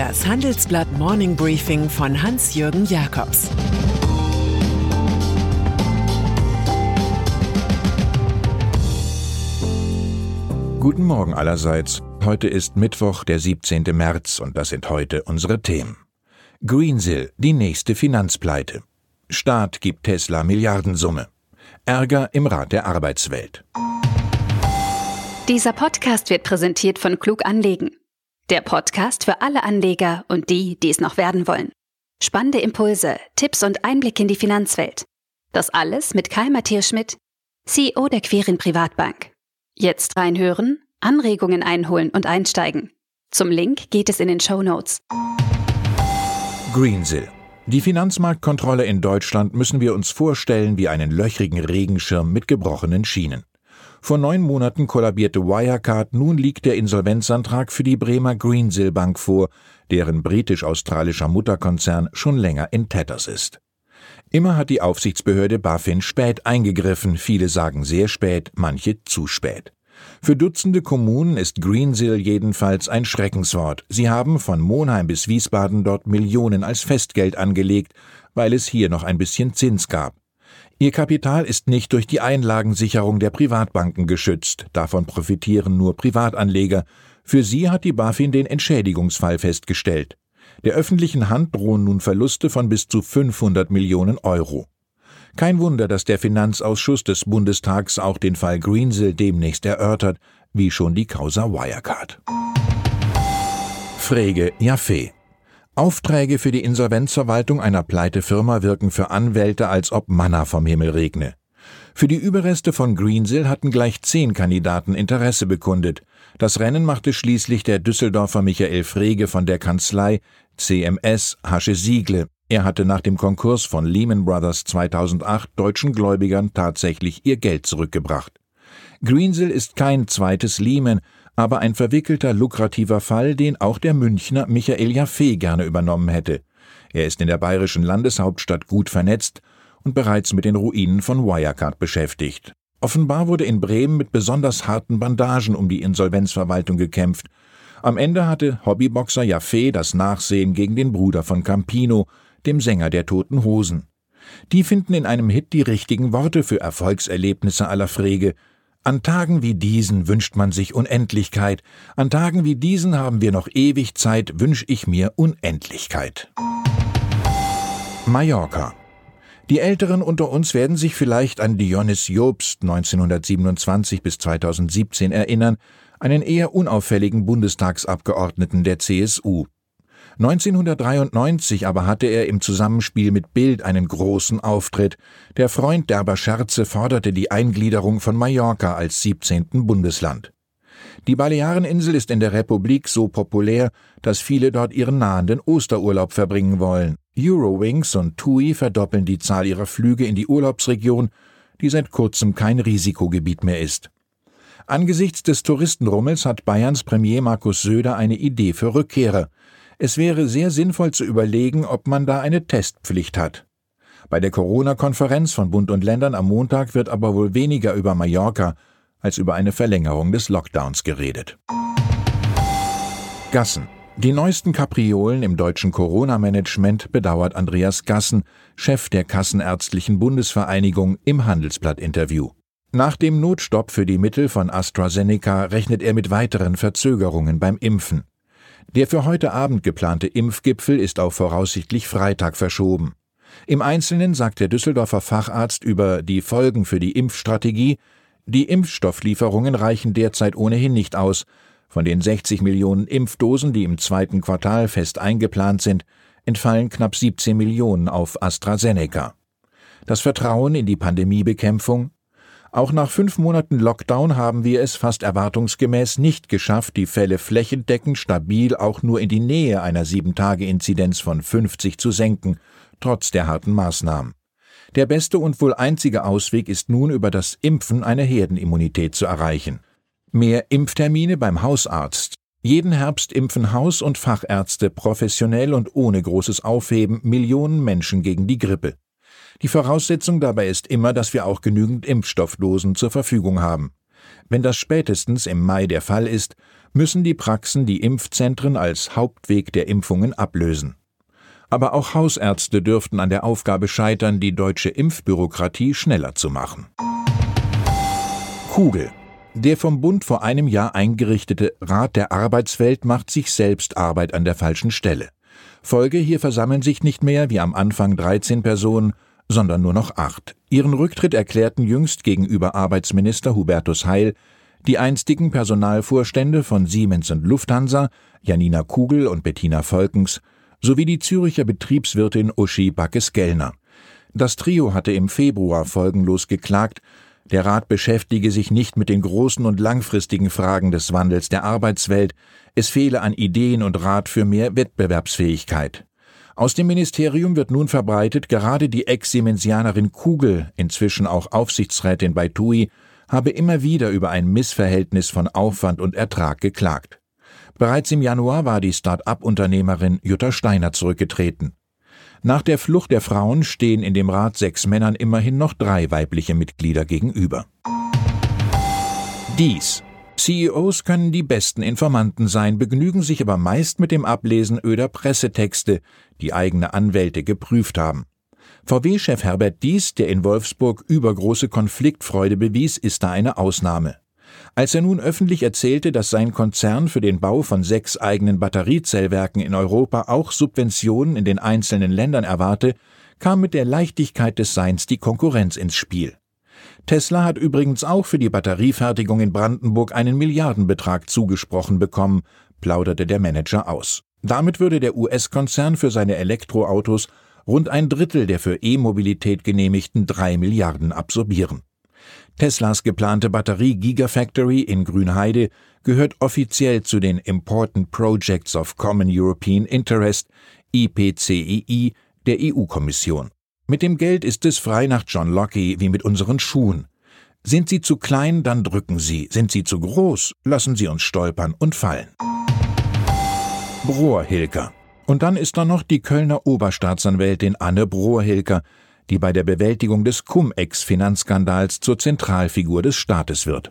Das Handelsblatt Morning Briefing von Hans-Jürgen Jakobs Guten Morgen allerseits. Heute ist Mittwoch, der 17. März, und das sind heute unsere Themen. Greensill, die nächste Finanzpleite. Staat gibt Tesla Milliardensumme. Ärger im Rat der Arbeitswelt. Dieser Podcast wird präsentiert von Klug Anlegen. Der Podcast für alle Anleger und die, die es noch werden wollen. Spannende Impulse, Tipps und Einblick in die Finanzwelt. Das alles mit Kai Matthias Schmidt, CEO der Querin Privatbank. Jetzt reinhören, Anregungen einholen und einsteigen. Zum Link geht es in den Show Notes. Greensill. Die Finanzmarktkontrolle in Deutschland müssen wir uns vorstellen wie einen löchrigen Regenschirm mit gebrochenen Schienen. Vor neun Monaten kollabierte Wirecard, nun liegt der Insolvenzantrag für die Bremer Greensill Bank vor, deren britisch-australischer Mutterkonzern schon länger in Tatters ist. Immer hat die Aufsichtsbehörde BaFin spät eingegriffen, viele sagen sehr spät, manche zu spät. Für Dutzende Kommunen ist Greensill jedenfalls ein Schreckenswort. Sie haben von Monheim bis Wiesbaden dort Millionen als Festgeld angelegt, weil es hier noch ein bisschen Zins gab. Ihr Kapital ist nicht durch die Einlagensicherung der Privatbanken geschützt, davon profitieren nur Privatanleger. Für sie hat die BaFin den Entschädigungsfall festgestellt. Der öffentlichen Hand drohen nun Verluste von bis zu 500 Millionen Euro. Kein Wunder, dass der Finanzausschuss des Bundestags auch den Fall Greensill demnächst erörtert, wie schon die Causa Wirecard. Frege Jaffe Aufträge für die Insolvenzverwaltung einer Pleitefirma wirken für Anwälte, als ob Manna vom Himmel regne. Für die Überreste von Greensill hatten gleich zehn Kandidaten Interesse bekundet. Das Rennen machte schließlich der Düsseldorfer Michael Frege von der Kanzlei CMS Hasche Siegle. Er hatte nach dem Konkurs von Lehman Brothers 2008 deutschen Gläubigern tatsächlich ihr Geld zurückgebracht. Greensill ist kein zweites Lehman, aber ein verwickelter, lukrativer Fall, den auch der Münchner Michael Jaffe gerne übernommen hätte. Er ist in der bayerischen Landeshauptstadt gut vernetzt und bereits mit den Ruinen von Wirecard beschäftigt. Offenbar wurde in Bremen mit besonders harten Bandagen um die Insolvenzverwaltung gekämpft. Am Ende hatte Hobbyboxer Jaffe das Nachsehen gegen den Bruder von Campino, dem Sänger der Toten Hosen. Die finden in einem Hit die richtigen Worte für Erfolgserlebnisse aller Frege, an Tagen wie diesen wünscht man sich Unendlichkeit, an Tagen wie diesen haben wir noch ewig Zeit, wünsch ich mir Unendlichkeit. Mallorca die Älteren unter uns werden sich vielleicht an Dionys Jobst 1927 bis 2017 erinnern, einen eher unauffälligen Bundestagsabgeordneten der CSU. 1993 aber hatte er im Zusammenspiel mit Bild einen großen Auftritt. Der Freund derber Scherze forderte die Eingliederung von Mallorca als 17. Bundesland. Die Baleareninsel ist in der Republik so populär, dass viele dort ihren nahenden Osterurlaub verbringen wollen. Eurowings und TUI verdoppeln die Zahl ihrer Flüge in die Urlaubsregion, die seit kurzem kein Risikogebiet mehr ist. Angesichts des Touristenrummels hat Bayerns Premier Markus Söder eine Idee für Rückkehrer. Es wäre sehr sinnvoll zu überlegen, ob man da eine Testpflicht hat. Bei der Corona-Konferenz von Bund und Ländern am Montag wird aber wohl weniger über Mallorca als über eine Verlängerung des Lockdowns geredet. Gassen. Die neuesten Kapriolen im deutschen Corona-Management bedauert Andreas Gassen, Chef der Kassenärztlichen Bundesvereinigung, im Handelsblatt-Interview. Nach dem Notstopp für die Mittel von AstraZeneca rechnet er mit weiteren Verzögerungen beim Impfen. Der für heute Abend geplante Impfgipfel ist auf voraussichtlich Freitag verschoben. Im Einzelnen sagt der Düsseldorfer Facharzt über die Folgen für die Impfstrategie, die Impfstofflieferungen reichen derzeit ohnehin nicht aus. Von den 60 Millionen Impfdosen, die im zweiten Quartal fest eingeplant sind, entfallen knapp 17 Millionen auf AstraZeneca. Das Vertrauen in die Pandemiebekämpfung auch nach fünf Monaten Lockdown haben wir es fast erwartungsgemäß nicht geschafft, die Fälle flächendeckend stabil auch nur in die Nähe einer Sieben-Tage-Inzidenz von 50 zu senken, trotz der harten Maßnahmen. Der beste und wohl einzige Ausweg ist nun über das Impfen eine Herdenimmunität zu erreichen. Mehr Impftermine beim Hausarzt. Jeden Herbst impfen Haus- und Fachärzte professionell und ohne großes Aufheben Millionen Menschen gegen die Grippe. Die Voraussetzung dabei ist immer, dass wir auch genügend Impfstoffdosen zur Verfügung haben. Wenn das spätestens im Mai der Fall ist, müssen die Praxen die Impfzentren als Hauptweg der Impfungen ablösen. Aber auch Hausärzte dürften an der Aufgabe scheitern, die deutsche Impfbürokratie schneller zu machen. Kugel. Der vom Bund vor einem Jahr eingerichtete Rat der Arbeitswelt macht sich selbst Arbeit an der falschen Stelle. Folge, hier versammeln sich nicht mehr wie am Anfang 13 Personen, sondern nur noch acht. Ihren Rücktritt erklärten jüngst gegenüber Arbeitsminister Hubertus Heil die einstigen Personalvorstände von Siemens und Lufthansa, Janina Kugel und Bettina Volkens, sowie die Züricher Betriebswirtin Uschi Backes-Gellner. Das Trio hatte im Februar folgenlos geklagt, der Rat beschäftige sich nicht mit den großen und langfristigen Fragen des Wandels der Arbeitswelt, es fehle an Ideen und Rat für mehr Wettbewerbsfähigkeit. Aus dem Ministerium wird nun verbreitet, gerade die Ex-Siemensianerin Kugel, inzwischen auch Aufsichtsrätin bei TUI, habe immer wieder über ein Missverhältnis von Aufwand und Ertrag geklagt. Bereits im Januar war die Start-up-Unternehmerin Jutta Steiner zurückgetreten. Nach der Flucht der Frauen stehen in dem Rat sechs Männern immerhin noch drei weibliche Mitglieder gegenüber. Dies. CEOs können die besten Informanten sein, begnügen sich aber meist mit dem Ablesen öder Pressetexte, die eigene Anwälte geprüft haben. VW-Chef Herbert Dies, der in Wolfsburg übergroße Konfliktfreude bewies, ist da eine Ausnahme. Als er nun öffentlich erzählte, dass sein Konzern für den Bau von sechs eigenen Batteriezellwerken in Europa auch Subventionen in den einzelnen Ländern erwarte, kam mit der Leichtigkeit des Seins die Konkurrenz ins Spiel. Tesla hat übrigens auch für die Batteriefertigung in Brandenburg einen Milliardenbetrag zugesprochen bekommen, plauderte der Manager aus. Damit würde der US-Konzern für seine Elektroautos rund ein Drittel der für E-Mobilität genehmigten drei Milliarden absorbieren. Teslas geplante Batterie Gigafactory in Grünheide gehört offiziell zu den Important Projects of Common European Interest IPCEI der EU-Kommission. Mit dem Geld ist es frei nach John Locke wie mit unseren Schuhen. Sind sie zu klein, dann drücken sie, sind sie zu groß, lassen sie uns stolpern und fallen. Brohr-Hilker und dann ist da noch die Kölner Oberstaatsanwältin Anne Brohrhilker, die bei der Bewältigung des Cum-Ex-Finanzskandals zur Zentralfigur des Staates wird.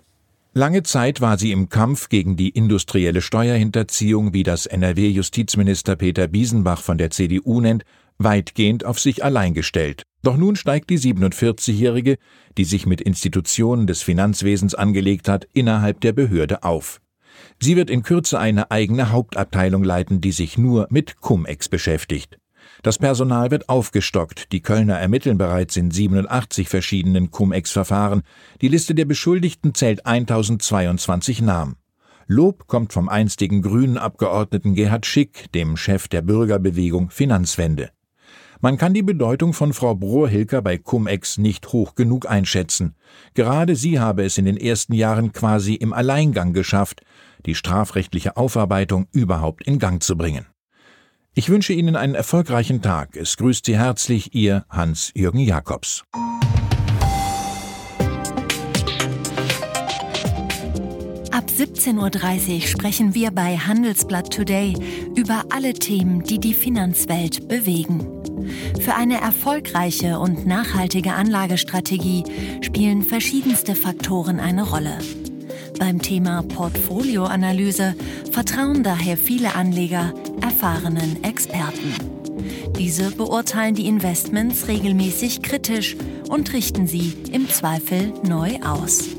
Lange Zeit war sie im Kampf gegen die industrielle Steuerhinterziehung, wie das NRW-Justizminister Peter Biesenbach von der CDU nennt, weitgehend auf sich allein gestellt. Doch nun steigt die 47-Jährige, die sich mit Institutionen des Finanzwesens angelegt hat, innerhalb der Behörde auf. Sie wird in Kürze eine eigene Hauptabteilung leiten, die sich nur mit Cum-Ex beschäftigt. Das Personal wird aufgestockt. Die Kölner ermitteln bereits in 87 verschiedenen Cum-Ex-Verfahren. Die Liste der Beschuldigten zählt 1022 Namen. Lob kommt vom einstigen grünen Abgeordneten Gerhard Schick, dem Chef der Bürgerbewegung Finanzwende. Man kann die Bedeutung von Frau Brohr-Hilker bei Cum-Ex nicht hoch genug einschätzen. Gerade sie habe es in den ersten Jahren quasi im Alleingang geschafft, die strafrechtliche Aufarbeitung überhaupt in Gang zu bringen. Ich wünsche Ihnen einen erfolgreichen Tag. Es grüßt Sie herzlich Ihr Hans-Jürgen Jakobs. Ab 17.30 Uhr sprechen wir bei Handelsblatt Today über alle Themen, die die Finanzwelt bewegen. Für eine erfolgreiche und nachhaltige Anlagestrategie spielen verschiedenste Faktoren eine Rolle. Beim Thema Portfolioanalyse vertrauen daher viele Anleger erfahrenen Experten. Diese beurteilen die Investments regelmäßig kritisch und richten sie im Zweifel neu aus.